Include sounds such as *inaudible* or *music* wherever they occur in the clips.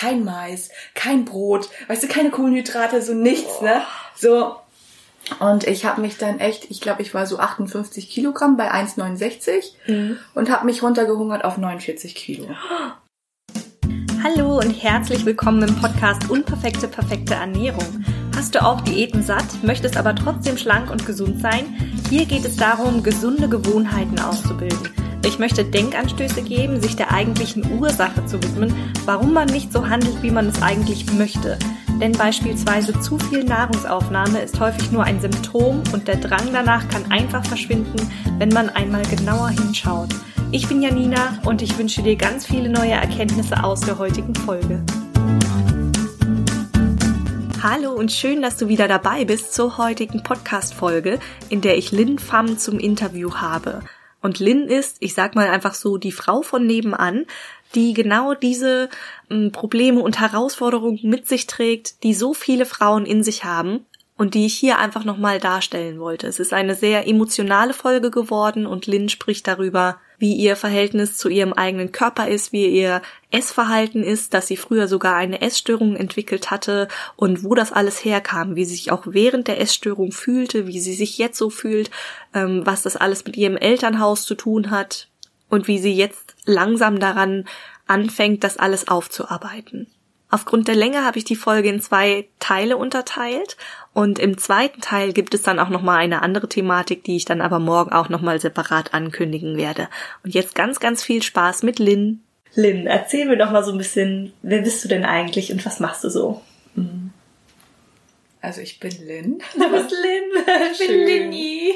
kein Mais, kein Brot, weißt du, keine Kohlenhydrate, so nichts, ne? So. Und ich habe mich dann echt, ich glaube, ich war so 58 Kilogramm bei 1,69 und habe mich runtergehungert auf 49 Kilo. Hallo und herzlich willkommen im Podcast Unperfekte, perfekte Ernährung. Hast du auch Diäten satt, möchtest aber trotzdem schlank und gesund sein? Hier geht es darum, gesunde Gewohnheiten auszubilden. Ich möchte Denkanstöße geben, sich der eigentlichen Ursache zu widmen, warum man nicht so handelt, wie man es eigentlich möchte. Denn beispielsweise zu viel Nahrungsaufnahme ist häufig nur ein Symptom und der Drang danach kann einfach verschwinden, wenn man einmal genauer hinschaut. Ich bin Janina und ich wünsche dir ganz viele neue Erkenntnisse aus der heutigen Folge. Hallo und schön, dass du wieder dabei bist zur heutigen Podcast-Folge, in der ich Lynn Pham zum Interview habe. Und Lynn ist, ich sag mal einfach so, die Frau von nebenan, die genau diese m, Probleme und Herausforderungen mit sich trägt, die so viele Frauen in sich haben und die ich hier einfach nochmal darstellen wollte. Es ist eine sehr emotionale Folge geworden und Lynn spricht darüber, wie ihr Verhältnis zu ihrem eigenen Körper ist, wie ihr Essverhalten ist, dass sie früher sogar eine Essstörung entwickelt hatte und wo das alles herkam, wie sie sich auch während der Essstörung fühlte, wie sie sich jetzt so fühlt, ähm, was das alles mit ihrem Elternhaus zu tun hat und wie sie jetzt langsam daran anfängt, das alles aufzuarbeiten. Aufgrund der Länge habe ich die Folge in zwei Teile unterteilt und im zweiten Teil gibt es dann auch noch mal eine andere Thematik, die ich dann aber morgen auch noch mal separat ankündigen werde. Und jetzt ganz ganz viel Spaß mit Lynn. Lynn, erzähl mir doch mal so ein bisschen, wer bist du denn eigentlich und was machst du so? Also ich bin Lynn. Du bist Lynn. *laughs* Ich bin. Linny.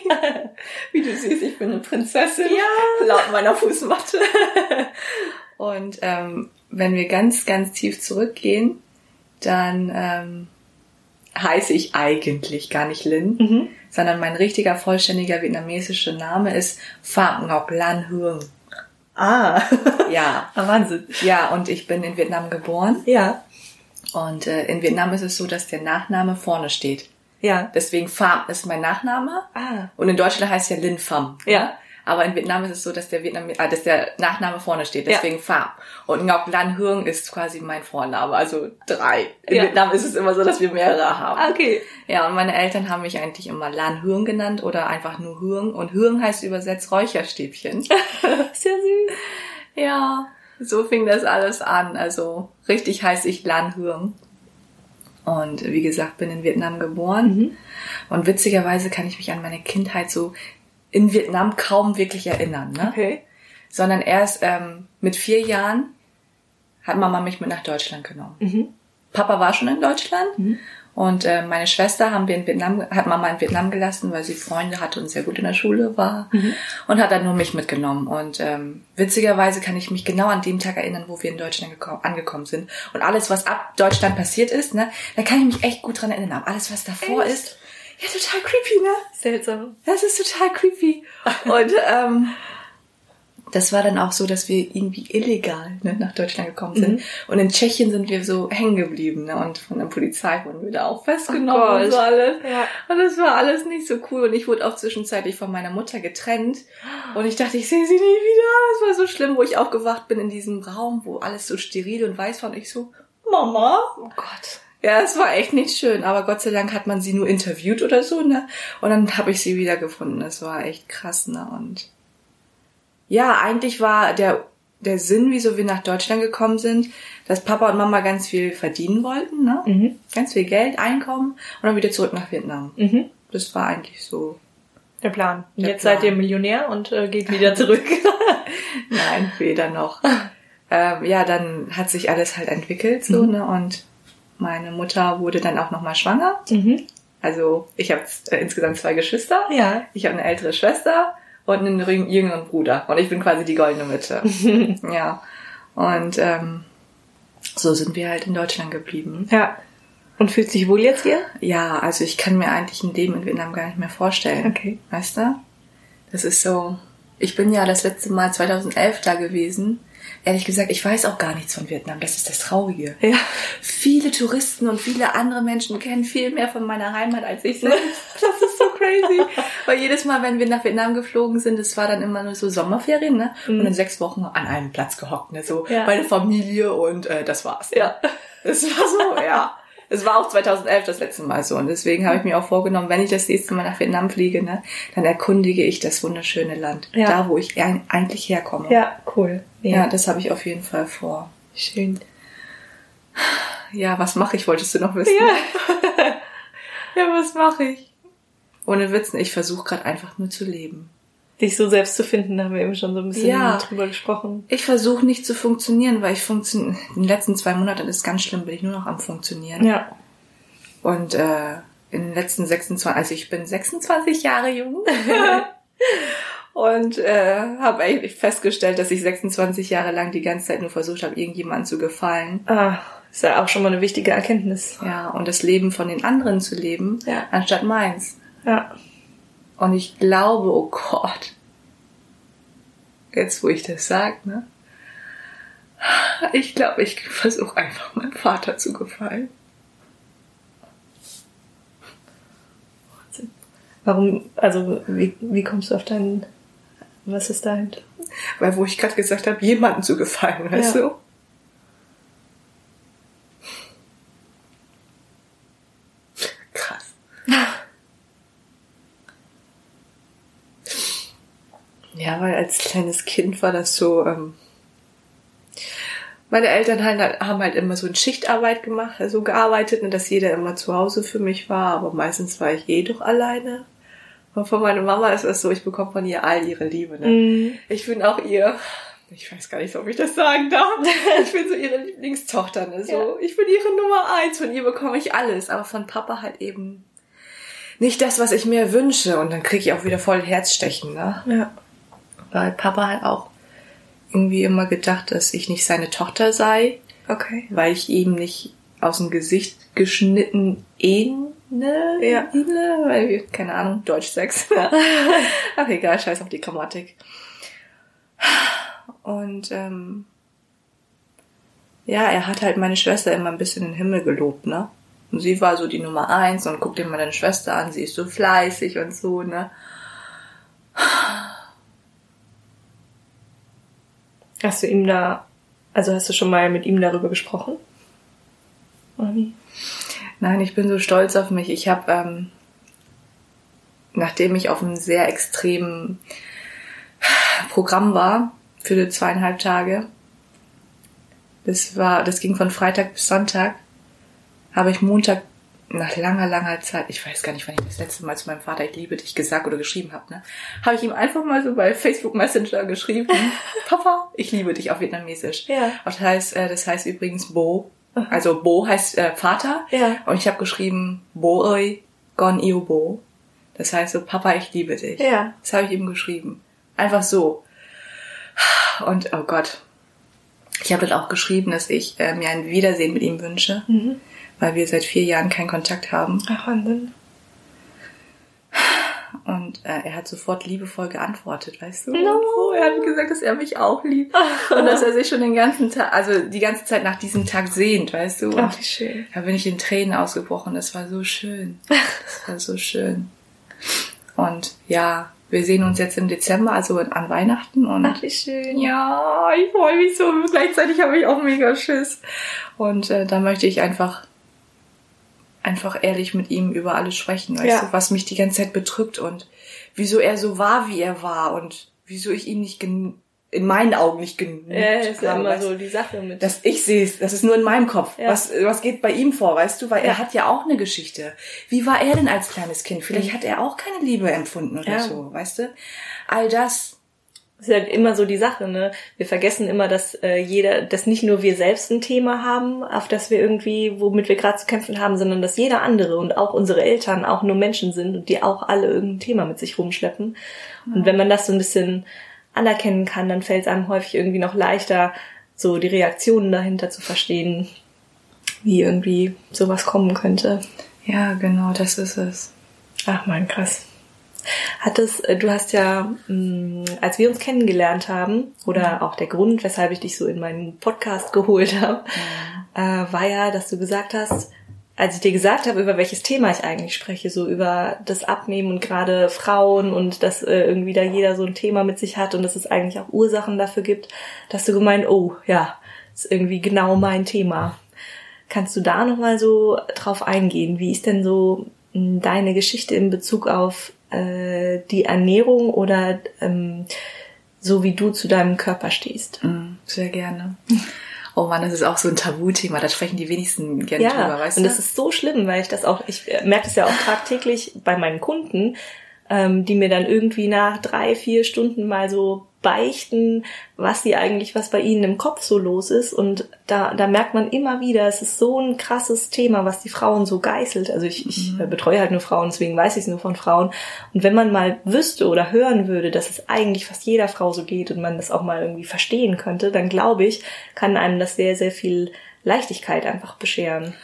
*laughs* Wie du siehst, ich bin eine Prinzessin. Ja. Laut meiner Fußmatte. *laughs* Und ähm, wenn wir ganz, ganz tief zurückgehen, dann ähm, heiße ich eigentlich gar nicht Lin, Mhm. sondern mein richtiger, vollständiger vietnamesischer Name ist Phạm Ngọc Lan Hương. Ah. *laughs* Ja. ah, Wahnsinn. Ja, und ich bin in Vietnam geboren. Ja. Und äh, in Vietnam ist es so, dass der Nachname vorne steht. Ja. Deswegen Pham ist mein Nachname. Ah. Und in Deutschland heißt es ja Lin Pham. Ja. Aber in Vietnam ist es so, dass der Vietnam, äh, dass der Nachname vorne steht, Ja. deswegen Pham. Und Ngoc Lan Hương ist quasi mein Vorname, also drei. In Ja. Vietnam ist es immer so, dass wir mehrere haben. Okay. Ja, und meine Eltern haben mich eigentlich immer Lan Hương genannt oder einfach nur Hương. Und Hương heißt übersetzt Räucherstäbchen. *laughs* Sehr süß. ja, so fing das alles an. Also richtig heiße ich Lan Hương. Und wie gesagt, bin in Vietnam geboren. Mhm. Und witzigerweise kann ich mich an meine Kindheit so in Vietnam kaum wirklich erinnern. Ne? Okay. sondern erst ähm, mit vier Jahren hat Mama mich mit nach Deutschland genommen. Mhm. Papa war schon in Deutschland und äh, meine Schwester haben wir in Vietnam, hat Mama in Vietnam gelassen, weil sie Freunde hatte und sehr gut in der Schule war und hat dann nur mich mitgenommen. Und ähm, witzigerweise kann ich mich genau an dem Tag erinnern, wo wir in Deutschland geko- angekommen sind und alles, was ab Deutschland passiert ist, ne, da kann ich mich echt gut dran erinnern. Aber alles, was davor Echt? ist, ja total creepy, ne? Seltsam. Das ist total creepy. Und ähm, das war dann auch so, dass wir irgendwie illegal ne, nach Deutschland gekommen sind. Und in Tschechien sind wir so hängen geblieben. Ne? Und von der Polizei wurden wir da auch festgenommen Oh und so alles. Ja. Und das war alles nicht so cool. Und ich wurde auch zwischenzeitlich von meiner Mutter getrennt. Und ich dachte, ich sehe sie nie wieder. Das war so schlimm, wo ich aufgewacht bin in diesem Raum, wo alles so steril und weiß war. Und ich so, Mama, Oh Gott. Ja, es war echt nicht schön, aber Gott sei Dank hat man sie nur interviewt oder so, ne? Und dann habe ich sie wiedergefunden. Das war echt krass, ne? Und ja, eigentlich war der der Sinn, wieso wir nach Deutschland gekommen sind, dass Papa und Mama ganz viel verdienen wollten, ne? Mhm. Ganz viel Geld, Einkommen und dann wieder zurück nach Vietnam. Mhm. Das war eigentlich so. Der Plan. Der jetzt Plan. seid ihr Millionär und äh, geht wieder zurück. *laughs* Nein, weder noch. *laughs* ähm, ja, dann hat sich alles halt entwickelt so, ne? Und meine Mutter wurde dann auch nochmal schwanger. mhm. Also ich habe äh, insgesamt zwei Geschwister. Ja. Ich habe eine ältere Schwester und einen jüng- jüngeren Bruder. Und ich bin quasi die goldene Mitte. *laughs* ja. Und ähm, so sind wir halt in Deutschland geblieben. Ja. Und fühlt sich wohl jetzt hier? Ja, also ich kann mir eigentlich ein Leben in Vietnam gar nicht mehr vorstellen. Okay. Weißt du? Das ist so. Ich bin ja das letzte Mal 2011 da gewesen. Ehrlich gesagt, ich weiß auch gar nichts von Vietnam. Das ist das Traurige. Ja. Viele Touristen und viele andere Menschen kennen viel mehr von meiner Heimat als ich selbst. *laughs* Das ist so crazy. Weil jedes Mal, wenn wir nach Vietnam geflogen sind, es war dann immer nur so Sommerferien, ne? Mhm. Und in sechs Wochen an einem Platz gehockt, ne? So Ja. meine Familie und äh, das war's. Ne? Ja. Es war so, ja. Es war auch 2011 das letzte Mal so. Und deswegen habe ich mir auch vorgenommen, wenn ich das nächste Mal nach Vietnam fliege, ne, dann erkundige ich das wunderschöne Land. Ja. Da, wo ich eig- eigentlich herkomme. Ja, cool. Ja das habe ich auf jeden Fall vor. schön. Ja, was mache ich, wolltest du noch wissen? Ja. ja was mache ich? Ohne Witzen, ich versuche gerade einfach nur zu leben. Dich so selbst zu finden, da haben wir eben schon so ein bisschen Ja. drüber gesprochen. Ich versuche nicht zu funktionieren, weil ich funktioniere. In den letzten zwei Monaten ist ganz schlimm, bin ich nur noch am Funktionieren. Ja. Und äh, in den letzten 26, also ich bin 26 Jahre jung. *laughs* und äh, habe eigentlich festgestellt, dass ich 26 Jahre lang die ganze Zeit nur versucht habe, irgendjemandem zu gefallen. Ah, ist ja auch schon mal eine wichtige Erkenntnis. Ja, und das Leben von den anderen zu leben, Ja. anstatt meins. Ja. Und ich glaube, oh Gott, jetzt wo ich das sag, ne? Ich glaube, ich versuche einfach meinem Vater zu gefallen. Warum, also wie, wie kommst du auf deinen, was ist dahinter? Weil wo ich gerade gesagt habe, jemandem zu gefallen, weißt Ja. du? Krass. *laughs* Ja, weil als kleines Kind war das so, ähm, meine Eltern halt, haben halt immer so in Schichtarbeit gemacht, also gearbeitet, und dass jeder immer zu Hause für mich war, aber meistens war ich eh doch alleine. Und von meiner Mama ist es so, ich bekomme von ihr all ihre Liebe. Ne? Mhm. Ich bin auch ihr, ich weiß gar nicht, ob ich das sagen darf. *laughs* Ich bin so ihre Lieblingstochter. Ne? So, Ja. Ich bin ihre Nummer eins. Von ihr bekomme ich alles. Aber von Papa halt eben nicht das, was ich mir wünsche. Und dann kriege ich auch wieder voll Herzstechen. Ne? Ja. Weil Papa halt auch irgendwie immer gedacht, dass ich nicht seine Tochter sei, Okay. weil ich ihm nicht aus dem Gesicht geschnitten ähne. Ja. ähnle, weil, keine Ahnung, Deutsch 6. *laughs* Ach egal, scheiß auf die Grammatik. Und ähm, ja, er hat halt meine Schwester immer ein bisschen in den Himmel gelobt, ne? Und sie war so die Nummer eins und guck dir mal deine Schwester an, sie ist so fleißig und so, ne? Hast du ihm da, also hast du schon mal mit ihm darüber gesprochen? Oder wie? Nein, ich bin so stolz auf mich. Ich habe, ähm, nachdem ich auf einem sehr extremen Programm war für zweieinhalb Tage, das war, das ging von Freitag bis Sonntag, habe ich Montag nach langer, langer Zeit, ich weiß gar nicht, wann ich das letzte Mal zu meinem Vater ich liebe dich gesagt oder geschrieben habe, ne, habe ich ihm einfach mal so bei Facebook Messenger geschrieben, *laughs* Papa, ich liebe dich auf Vietnamesisch. Ja. Und das heißt, äh, das heißt übrigens Bo, also Bo heißt äh, Vater. Ja. Und ich habe geschrieben Bo ơi, con yêu Bo. Das heißt so Papa, ich liebe dich. Ja. Das habe ich ihm geschrieben. Einfach so. Und oh Gott. Ich habe dann auch geschrieben, dass ich äh, mir ein Wiedersehen mit ihm wünsche, Mhm. weil wir seit vier Jahren keinen Kontakt haben. Ach, Wahnsinn. Und äh, er hat sofort liebevoll geantwortet, weißt du? No. So, er hat gesagt, dass er mich auch liebt. Und dass er sich schon den ganzen Tag, also die ganze Zeit nach diesem Tag sehnt, weißt du? Und Ach, wie schön. da bin ich in Tränen ausgebrochen. Das war so schön. Das war so schön. Und ja, wir sehen uns jetzt im Dezember, also an Weihnachten. Und Ach, wie schön. ja, ich freue mich so. Gleichzeitig habe ich auch mega Schiss. Und äh, da möchte ich einfach, einfach ehrlich mit ihm über alles sprechen, weißt Ja. du, was mich die ganze Zeit bedrückt und wieso er so war, wie er war und wieso ich ihn nicht gen in meinen Augen nicht genug Ja, ist ja immer so die Sache mit. dass ich sehe das ist nur in meinem Kopf. Ja. Was, was geht bei ihm vor, weißt du? Weil Ja. er hat ja auch eine Geschichte. Wie war er denn als kleines Kind? Vielleicht hat er auch keine Liebe empfunden oder Ja. so, weißt du? All das. Ist halt immer so die Sache, ne? Wir vergessen immer, dass äh, jeder, dass nicht nur wir selbst ein Thema haben, auf das wir irgendwie, womit wir gerade zu kämpfen haben, sondern dass jeder andere und auch unsere Eltern auch nur Menschen sind und die auch alle irgendein Thema mit sich rumschleppen. Und wenn man das so ein bisschen anerkennen kann, dann fällt es einem häufig irgendwie noch leichter, so die Reaktionen dahinter zu verstehen, wie irgendwie sowas kommen könnte. Ja, genau, das ist es. Ach man, krass. Hat es, äh, du hast ja, mh, als wir uns kennengelernt haben, oder auch der Grund, weshalb ich dich so in meinen Podcast *laughs* geholt habe, äh, war ja, dass du gesagt hast, als ich dir gesagt habe, über welches Thema ich eigentlich spreche, so über das Abnehmen und gerade Frauen und dass äh, irgendwie da jeder so ein Thema mit sich hat und dass es eigentlich auch Ursachen dafür gibt, dass du gemeint, oh ja, ist irgendwie genau mein Thema. Kannst du da nochmal so drauf eingehen? Wie ist denn so hm, deine Geschichte in Bezug auf äh, die Ernährung oder ähm, so wie du zu deinem Körper stehst? Mm, sehr gerne. Oh man, das ist auch so ein Tabuthema, da sprechen die wenigsten gerne ja, drüber, weißt und du? das ist so schlimm, weil ich das auch, ich merke das ja auch tagtäglich bei meinen Kunden, ähm, die mir dann irgendwie nach drei, vier Stunden mal so beichten, was sie eigentlich, was bei ihnen im Kopf so los ist. Und da, da merkt man immer wieder, es ist so ein krasses Thema, was die Frauen so geißelt. Also ich, ich mhm. betreue halt nur Frauen, deswegen weiß ich es nur von Frauen. Und wenn man mal wüsste oder hören würde, dass es eigentlich fast jeder Frau so geht und man das auch mal irgendwie verstehen könnte, dann glaube ich, kann einem das sehr, sehr viel Leichtigkeit einfach bescheren.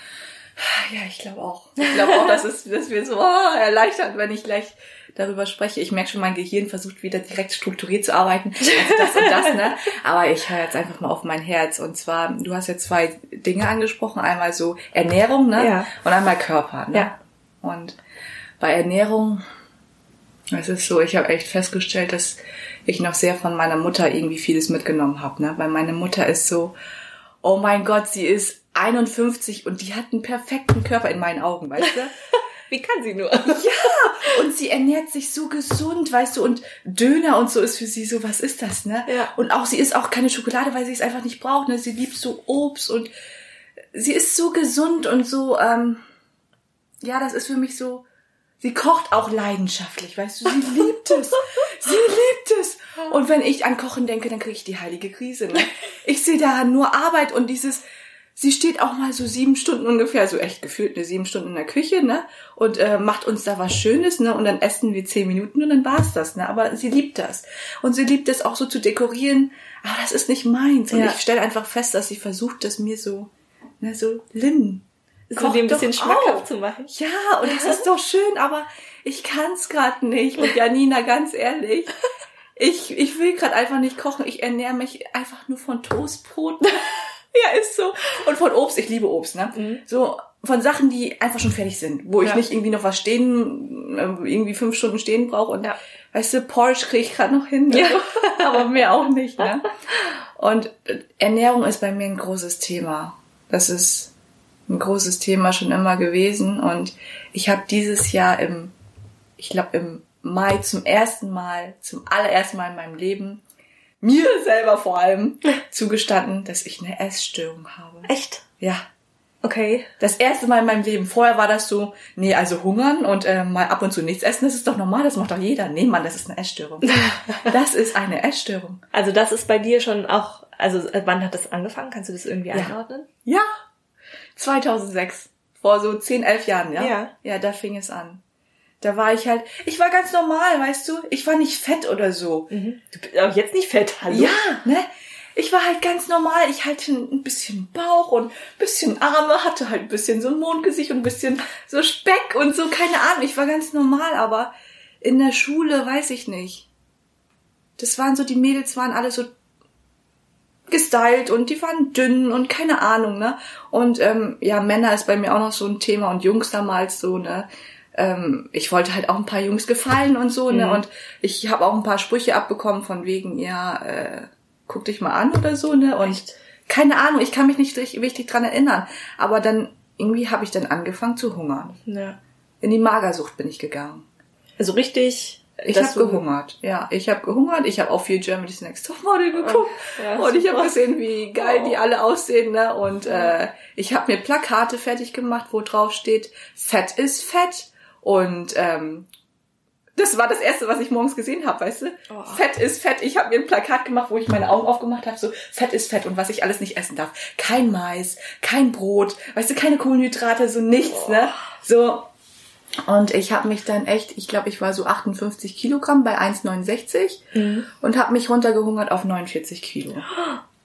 Ja, ich glaube auch. Ich glaube auch, dass es dass wir so oh, erleichtert, wenn ich gleich darüber spreche. Ich merke schon, mein Gehirn versucht wieder direkt strukturiert zu arbeiten. Also das und das, ne? Aber ich höre jetzt einfach mal auf mein Herz. Und zwar, du hast jetzt zwei Dinge angesprochen. Einmal so Ernährung, ne? Ja. Und einmal Körper, ne? Ja. Und bei Ernährung, es ist so, ich habe echt festgestellt, dass ich noch sehr von meiner Mutter irgendwie vieles mitgenommen habe, ne? Weil meine Mutter ist so, oh mein Gott, sie ist 51 und die hat einen perfekten Körper in meinen Augen, weißt du? *laughs* Wie kann sie nur? Ja, und sie ernährt sich so gesund, weißt du, und Döner und so ist für sie so, was ist das, ne? Ja. Und auch sie isst auch keine Schokolade, weil sie es einfach nicht braucht, ne? Sie liebt so Obst und sie ist so gesund und so, ähm, ja, das ist für mich so, sie kocht auch leidenschaftlich, weißt du, sie liebt es. *laughs* sie liebt es. Und wenn ich an Kochen denke, dann kriege ich die heilige Krise, ne? Ich sehe da nur Arbeit und dieses, sie steht auch mal so sieben Stunden ungefähr, so echt gefühlt eine sieben Stunden in der Küche, ne? Und äh, macht uns da was Schönes, ne? Und dann essen wir zehn Minuten und dann war's das, ne? Aber sie liebt das. Und sie liebt es auch so zu dekorieren. Aber das ist nicht meins. Und ja. ich stelle einfach fest, dass sie versucht, das mir so, ne, so Lynn. So dem ein bisschen schmackhaft zu machen. Ja, und das ist doch schön, aber ich kann's gerade nicht. Und Janina, ganz ehrlich, ich, ich will gerade einfach nicht kochen. Ich ernähre mich einfach nur von Toastbrot. *laughs* *laughs* Ja, ist so. Und von Obst, ich liebe Obst, ne? Mhm. So von Sachen, die einfach schon fertig sind, wo ich ja. nicht irgendwie noch was stehen, äh, irgendwie fünf Stunden stehen brauche und ja. weißt du, Porsche kriege ich gerade noch hin, ne? ja. *laughs* aber mehr auch nicht, ne? *laughs* Und Ernährung ist bei mir ein großes Thema. Das ist ein großes Thema schon immer gewesen und ich habe dieses Jahr im, ich glaube im Mai zum ersten Mal, zum allerersten Mal in meinem Leben mir *laughs* selber vor allem *laughs* zugestanden, dass ich eine Essstörung habe. Echt? Ja. Okay. Das erste Mal in meinem Leben. Vorher war das so, nee, also hungern und äh, mal ab und zu nichts essen, das ist doch normal, das macht doch jeder. Nee, Mann, das ist eine Essstörung. *laughs* das ist eine Essstörung. Also das ist bei dir schon auch, also äh, wann hat das angefangen? Kannst du das irgendwie einordnen? Ja. 2006. Vor so 10, 11 Jahren, ja? Ja. Ja, da fing es an. Da war ich halt, ich war ganz normal, weißt du? Ich war nicht fett oder so. Mhm. Du bist auch jetzt nicht fett, hallo? Ja, ne? Ich war halt ganz normal. Ich hatte ein bisschen Bauch und ein bisschen Arme, hatte halt ein bisschen so ein Mondgesicht und ein bisschen so Speck und so, keine Ahnung. Ich war ganz normal, aber in der Schule weiß ich nicht. Das waren so, die Mädels waren alle so gestylt und die waren dünn und keine Ahnung, ne? Und ähm, ja, Männer ist bei mir auch noch so ein Thema und Jungs damals so, ne? Ähm, ich wollte halt auch ein paar Jungs gefallen und so, ne? Mhm. Und ich habe auch ein paar Sprüche abbekommen von wegen, ja, äh, guck dich mal an oder so, ne? Und Echt? keine Ahnung, ich kann mich nicht richtig, dran erinnern. Aber dann irgendwie habe ich dann angeguckt zu hungern. Ja. In die Magersucht bin ich gegangen. Also richtig. Ich habe gehungert, ja. Ich habe gehungert. Ich habe auch viel Germany's Next Topmodel geguckt ja, und ich habe gesehen, wie geil oh. die alle aussehen. Ne? Und äh, ich habe mir Plakate fertig gemacht, wo drauf steht: Fett ist Fett. Und ähm, das war das Erste, was ich morgens gesehen habe, weißt du? Oh. Fett ist Fett. Ich habe mir ein Plakat gemacht, wo ich meine Augen aufgemacht habe, so Fett ist Fett und was ich alles nicht essen darf. Kein Mais, kein Brot, weißt du, keine Kohlenhydrate, so nichts, oh. ne? So. Und ich habe mich dann echt, ich glaube, ich war so 58 Kilogramm bei 1,69 mhm. und habe mich runtergehungert auf 49 Kilo.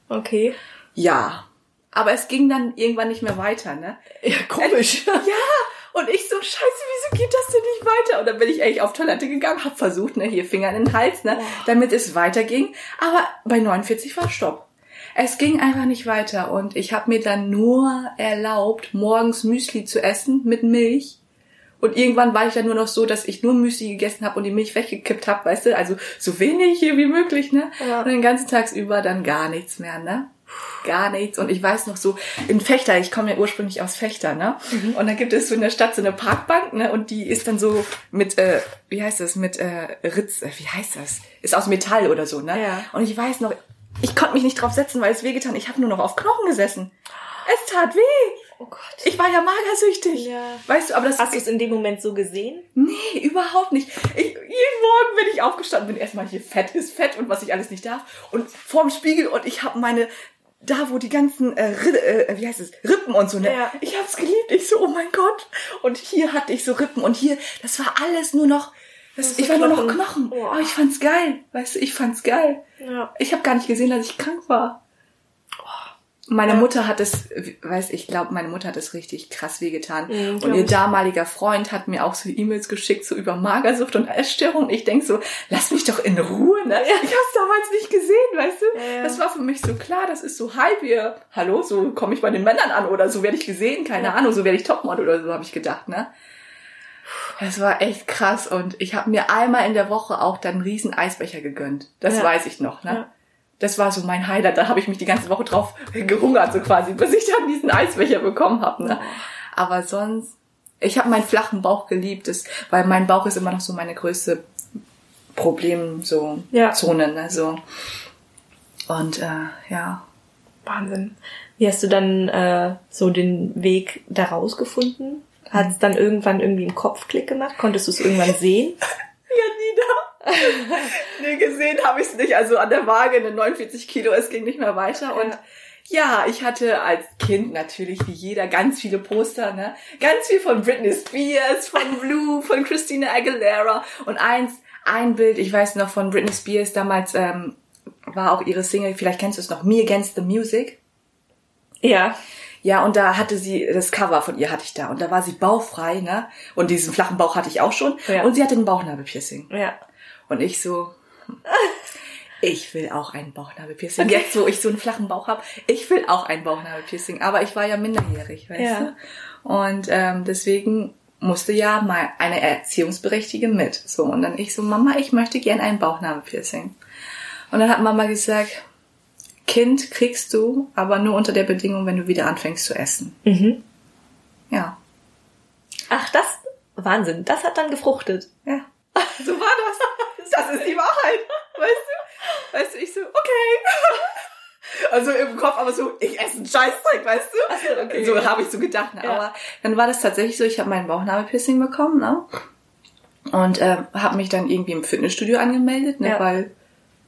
Okay. Ja. Aber es ging dann irgendwann nicht mehr weiter, ne? Ja, komisch. ja, und ich so, scheiße, wieso geht das denn nicht weiter? Und dann bin ich eigentlich auf Toilette gegangen, hab versucht, ne, hier Finger in den Hals, ne, oh. damit es weiterging. Aber bei 49 war Stopp. Es ging einfach nicht weiter und ich habe mir dann nur erlaubt, morgens Müsli zu essen mit Milch. Und irgendwann war ich dann nur noch so, dass ich nur Müsli gegessen habe und die Milch weggekippt habe, weißt du, also so wenig hier wie möglich, ne? Ja. Und den ganzen Tagsüber dann gar nichts mehr, ne? Gar nichts. Und ich weiß noch so, in Fechter, ich komme ja ursprünglich aus Fechter, ne? Mhm. Und da gibt es so in der Stadt so eine Parkbank, ne? Und die ist dann so mit, äh, wie heißt das, mit äh, Ritz, äh, wie heißt das? Ist aus Metall oder so, ne? Ja. Und ich weiß noch, ich konnte mich nicht drauf setzen, weil es wehgetan. Ich habe nur noch auf Knochen gesessen. Es tat weh. Oh Gott. Ich war ja magersüchtig. Ja. Weißt du, aber das. Hast du es in dem Moment so gesehen? Nee, überhaupt nicht. Ich, jeden Morgen bin ich aufgestanden, bin erstmal hier fett ist fett und was ich alles nicht darf. Und vorm Spiegel und ich habe meine da wo die ganzen äh, äh, wie heißt es Rippen und so ne? Ja. ich hab's geliebt. Ich so oh mein Gott. Und hier hatte ich so Rippen und hier das war alles nur noch das, ich war nur noch Knochen. Oh. aber ich fand's geil. Weißt du ich fand's geil. Ja. ich habe gar nicht gesehen dass ich krank war meine ja. Mutter hat es, weiß ich glaube, meine Mutter hat es richtig krass wehgetan. Mhm, und ihr ich. damaliger Freund hat mir auch so E-Mails geschickt, so über Magersucht und Essstörung. Ich denk so, lass mich doch in Ruhe, ne? Ich hab's damals nicht gesehen, weißt du? Ja. Das war für mich so klar, das ist so halb ihr, hallo, so komme ich bei den Männern an oder so werde ich gesehen, keine ja. Ahnung, so werde ich Topmodel oder so, habe ich gedacht, ne? Das war echt krass und ich habe mir einmal in der Woche auch dann einen riesen Eisbecher gegönnt. Das weiß ich noch, ne? Das war so mein Highlight. Da habe ich mich die ganze Woche drauf gerungert, so quasi, bis ich dann diesen Eisbecher bekommen habe. Ne? Aber sonst, ich habe meinen flachen Bauch geliebt, das, weil mein Bauch ist immer noch so meine größte Problem, so ja. Zone. Ne? So. Und äh, ja. Wahnsinn. Wie hast du dann äh, so den Weg da rausgefunden? Hat es dann irgendwann irgendwie einen Kopfklick gemacht? Konntest du es irgendwann sehen? *laughs* ja, nie da. *laughs* nee, gesehen habe ich es nicht. Also an der Waage eine 49 Kilo, es ging nicht mehr weiter. Und ja, ich hatte als Kind natürlich wie jeder ganz viele Poster, ne? Ganz viel von Britney Spears, von *laughs* Blue, von Christina Aguilera. Und eins, ein Bild, ich weiß noch von Britney Spears, damals ähm, war auch ihre Single, vielleicht kennst du es noch, Me Against the Music. Ja. Ja, und da hatte sie, das Cover von ihr hatte ich da. Und da war sie bauchfrei, ne? Und diesen flachen Bauch hatte ich auch schon. Ja. Und sie hatte ein Bauchnabelpiercing. Ja. Und ich so, ich will auch ein Bauchnabelpiercing. Okay. Jetzt, wo ich so einen flachen Bauch habe, ich will auch ein Bauchnabelpiercing. Aber ich war ja minderjährig, weißt ja. du? Und ähm, deswegen musste ja mal eine Erziehungsberechtigte mit. So, und dann ich so, Mama, ich möchte gern ein Bauchnabelpiercing. Und dann hat Mama gesagt, Kind kriegst du, aber nur unter der Bedingung, wenn du wieder anfängst zu essen. Mhm. Ja. Ach, das, Wahnsinn, das hat dann gefruchtet. Ja. So war das das ist die Wahrheit. Weißt du? Weißt du, ich so, okay. *laughs* Also im Kopf aber so, ich esse einen Scheißzeug, weißt du? Also, okay. So habe ich so gedacht. Ne? Ja. Aber dann war das tatsächlich so, ich habe meinen Bauchnabelpiercing bekommen, ne? Und äh, habe mich dann irgendwie im Fitnessstudio angemeldet, ne? Ja. Weil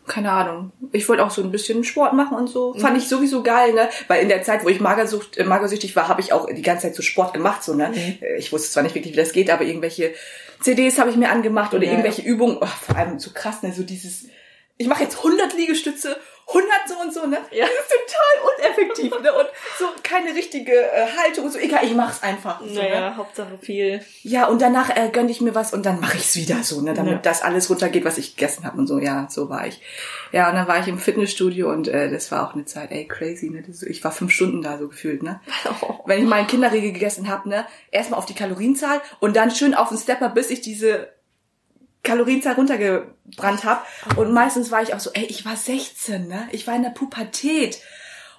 keine Ahnung. Ich wollte auch so ein bisschen Sport machen und so. Mhm. Fand ich sowieso geil, ne? Weil in der Zeit, wo ich magersucht, äh, magersüchtig war, habe ich auch die ganze Zeit so Sport gemacht, so, ne? Mhm. Äh, ich wusste zwar nicht wirklich, wie das geht, aber irgendwelche CDs habe ich mir angemacht oder ja. irgendwelche Übungen. Oh, vor allem so krass, ne? So dieses, ich mache jetzt 100 Liegestütze 100 so und so, ne? Ja. Das ist total uneffektiv, ne? Und so keine richtige äh, Haltung und so. Egal, ich mach's einfach. So, naja, ne? Hauptsache viel. Ja, und danach äh, gönn ich mir was und dann mache ich's wieder so, ne? Damit ja. das alles runtergeht, was ich gegessen habe und so. Ja, so war ich. Ja, und dann war ich im Fitnessstudio und äh, das war auch eine Zeit, ey, crazy, ne? Das, ich war fünf Stunden da so gefühlt, ne? Oh. *laughs* Wenn ich meinen Kinderriegel gegessen habe, ne? Erstmal auf die Kalorienzahl und dann schön auf den Stepper, bis ich diese Kalorienzahl runtergebrannt habe. Und meistens war ich auch so, ey, ich war 16, ne? Ich war in der Pubertät.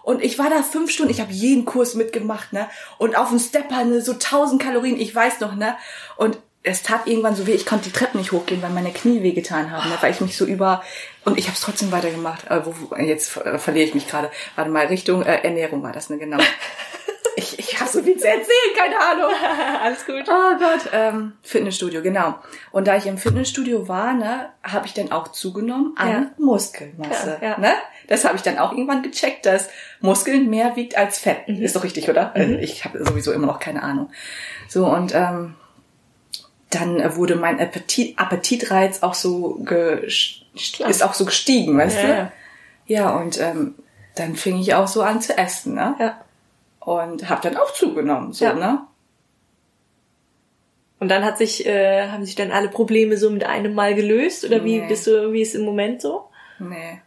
Und ich war da fünf Stunden, ich habe jeden Kurs mitgemacht, ne? Und auf dem Stepper, ne, so 1000 Kalorien, ich weiß noch, ne? Und es tat irgendwann so weh, ich konnte die Treppen nicht hochgehen, weil meine Knie wehgetan haben, ne? weil ich mich so über und ich habe es trotzdem weitergemacht. Äh, wo, wo, jetzt äh, verliere ich mich gerade. Warte mal, Richtung äh, Ernährung war das, ne, genau. *laughs* Ich, ich habe so viel zu erzählen, keine Ahnung. *laughs* Alles gut. Oh Gott, ähm, Fitnessstudio, genau. Und da ich im Fitnessstudio war, ne, habe ich dann auch zugenommen an ja. Muskelmasse. Ja, ja. Ne? Das habe ich dann auch irgendwann gecheckt, dass Muskeln mehr wiegt als Fett. Mhm. Ist doch richtig, oder? Mhm. Also ich habe sowieso immer noch keine Ahnung. So und ähm, dann wurde mein Appetit, Appetitreiz auch so ist auch so gestiegen, weißt ja, du? Ja, und ähm, dann fing ich auch so an zu essen, ne? Ja und habe dann auch zugenommen, so, ja. ne? Und dann hat sich, äh, haben sich dann alle Probleme so mit einem Mal gelöst oder wie nee. bist du, wie ist im Moment so? Nee.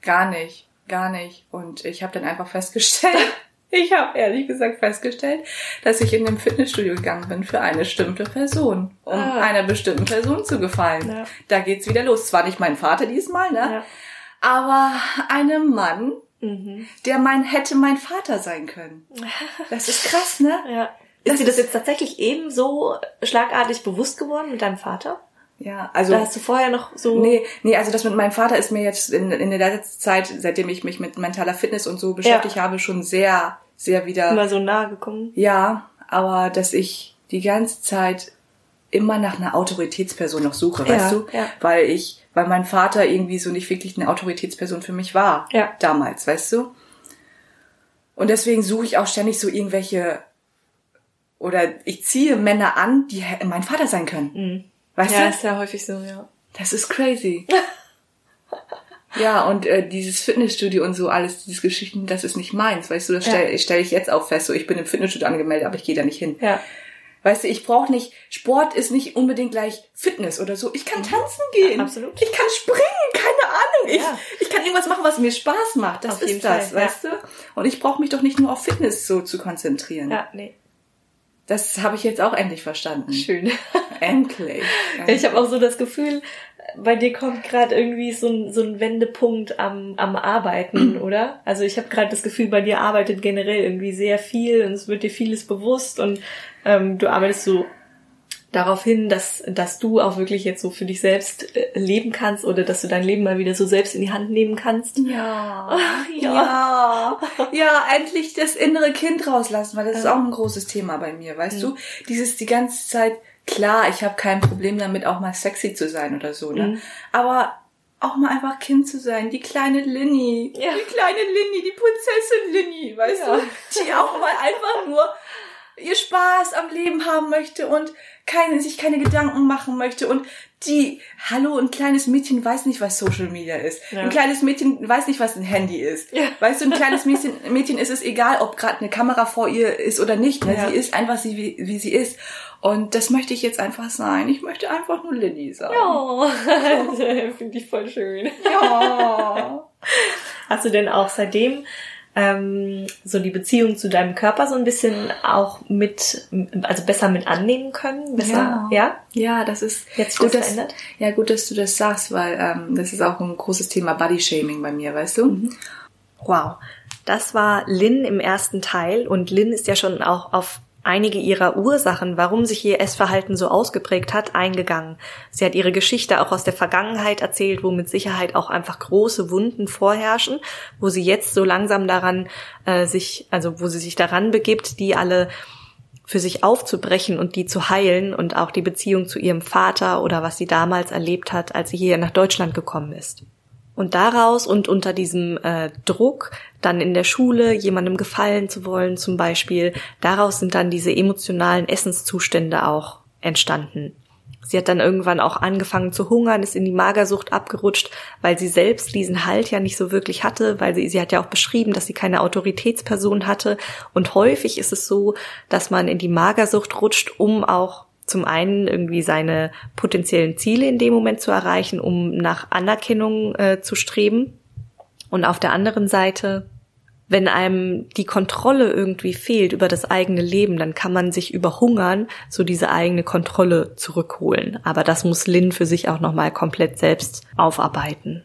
Gar nicht. gar nicht. Und ich habe dann einfach festgestellt, *laughs* ich habe ehrlich gesagt festgestellt, dass ich in dem Fitnessstudio gegangen bin für eine bestimmte Person, um ah. einer bestimmten Person zu gefallen. Ja. Da geht's wieder los. Zwar nicht mein Vater diesmal, ne? Ja. Aber einem Mann, mhm. der mein hätte mein Vater sein können. Das ist krass, ne? Ja. Ist dir das jetzt tatsächlich ebenso schlagartig bewusst geworden mit deinem Vater? Ja, also. Da hast du vorher noch so. Nee, nee, also das mit meinem Vater ist mir jetzt in, in der letzten Zeit, seitdem ich mich mit mentaler Fitness und so beschäftigt ja. habe, schon sehr, sehr wieder. Immer so nahe gekommen. Ja, aber dass ich die ganze Zeit immer nach einer Autoritätsperson noch suche, ja, weißt du? Ja. Weil ich, weil mein Vater irgendwie so nicht wirklich eine Autoritätsperson für mich war. Ja. Damals, weißt du? Und deswegen suche ich auch ständig so irgendwelche oder ich ziehe Männer an, die mein Vater sein können. Mhm. Weißt ja, du? ist ja häufig so, ja. Das ist crazy. *laughs* ja, und äh, dieses Fitnessstudio und so alles, diese Geschichten, das ist nicht meins, weißt du, das stelle ja. stell ich jetzt auch fest. So, ich bin im Fitnessstudio angemeldet, aber ich gehe da nicht hin. Ja. Weißt du, ich brauche nicht, Sport ist nicht unbedingt gleich Fitness oder so. Ich kann mhm. tanzen gehen. Absolut. Ich kann springen, keine Ahnung. Ja. Ich, ich kann irgendwas machen, was mir Spaß macht. Das auf ist das, Fall, weißt ja. du? Und ich brauche mich doch nicht nur auf Fitness so zu konzentrieren. Ja, nee. Das habe ich jetzt auch endlich verstanden. Schön. Endlich. *laughs* Ich habe auch so das Gefühl, bei dir kommt gerade irgendwie so ein, so ein Wendepunkt am, am Arbeiten, *clears throat* oder? Also ich habe gerade das Gefühl, bei dir arbeitet generell irgendwie sehr viel und es wird dir vieles bewusst und ähm, du arbeitest so darauf hin, dass, dass du auch wirklich jetzt so für dich selbst äh, leben kannst oder dass du dein Leben mal wieder so selbst in die Hand nehmen kannst. Ja. *laughs* ja. Ja. ja, endlich das innere Kind rauslassen, weil das ist auch ein großes Thema bei mir, weißt mhm. du? Dieses die ganze Zeit, klar, ich habe kein Problem damit, auch mal sexy zu sein oder so, ne? Mhm. Aber auch mal einfach Kind zu sein, die kleine Linny, ja. die kleine Linny, die Prinzessin Linny, weißt ja. du, die auch mal einfach nur ihr Spaß am Leben haben möchte und keine, sich keine Gedanken machen möchte und die, hallo, ein kleines Mädchen weiß nicht, was Social Media ist. Ja. Ein kleines Mädchen weiß nicht, was ein Handy ist. Ja. Weißt du, ein kleines Mädchen, *laughs* Mädchen ist es egal, ob gerade eine Kamera vor ihr ist oder nicht. Ne? Ja. Sie ist einfach sie, wie, wie sie ist. Und das möchte ich jetzt einfach sein. Ich möchte einfach nur Lilly sein. Ja, *laughs* finde ich voll schön. Ja. *laughs* Hast du denn auch seitdem ähm, so die Beziehung zu deinem Körper so ein bisschen auch mit, also besser mit annehmen können? Besser, ja. Ja, ja das ist jetzt gut, das verändert. Ja, gut, dass du das sagst, weil ähm, das ist auch ein großes Thema Body Shaming bei mir, weißt du? Mhm. Wow. Das war Lynn im ersten Teil und Lynn ist ja schon auch auf einige ihrer Ursachen, warum sich ihr Essverhalten so ausgeprägt hat, eingegangen. Sie hat ihre Geschichte auch aus der Vergangenheit erzählt, wo mit Sicherheit auch einfach große Wunden vorherrschen, wo sie jetzt so langsam daran äh, sich, also wo sie sich daran begibt, die alle für sich aufzubrechen und die zu heilen und auch die Beziehung zu ihrem Vater oder was sie damals erlebt hat, als sie hier nach Deutschland gekommen ist. Und daraus und unter diesem äh, Druck, dann in der Schule jemandem gefallen zu wollen zum Beispiel, daraus sind dann diese emotionalen Essenszustände auch entstanden. Sie hat dann irgendwann auch angefangen zu hungern, ist in die Magersucht abgerutscht, weil sie selbst diesen Halt ja nicht so wirklich hatte, weil sie, sie hat ja auch beschrieben, dass sie keine Autoritätsperson hatte. Und häufig ist es so, dass man in die Magersucht rutscht, um auch zum einen irgendwie seine potenziellen Ziele in dem Moment zu erreichen, um nach Anerkennung äh, zu streben. Und auf der anderen Seite, wenn einem die Kontrolle irgendwie fehlt über das eigene Leben, dann kann man sich überhungern, so diese eigene Kontrolle zurückholen. Aber das muss Lynn für sich auch nochmal komplett selbst aufarbeiten.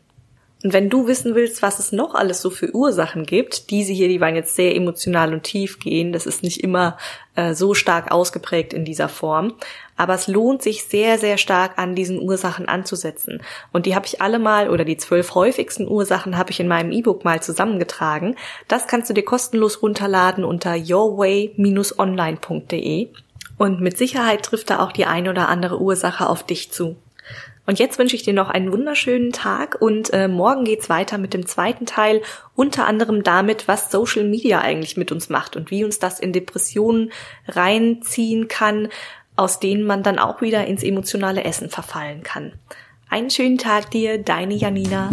Und wenn du wissen willst, was es noch alles so für Ursachen gibt, diese hier, die waren jetzt sehr emotional und tief gehen, das ist nicht immer äh, so stark ausgeprägt in dieser Form, aber es lohnt sich sehr, sehr stark an diesen Ursachen anzusetzen. Und die habe ich alle mal, oder die zwölf häufigsten Ursachen habe ich in meinem E-Book mal zusammengetragen. Das kannst du dir kostenlos runterladen unter yourway-online.de. Und mit Sicherheit trifft da auch die ein oder andere Ursache auf dich zu. Und jetzt wünsche ich dir noch einen wunderschönen Tag und äh, morgen geht's weiter mit dem zweiten Teil, unter anderem damit, was Social Media eigentlich mit uns macht und wie uns das in Depressionen reinziehen kann, aus denen man dann auch wieder ins emotionale Essen verfallen kann. Einen schönen Tag dir, deine Janina.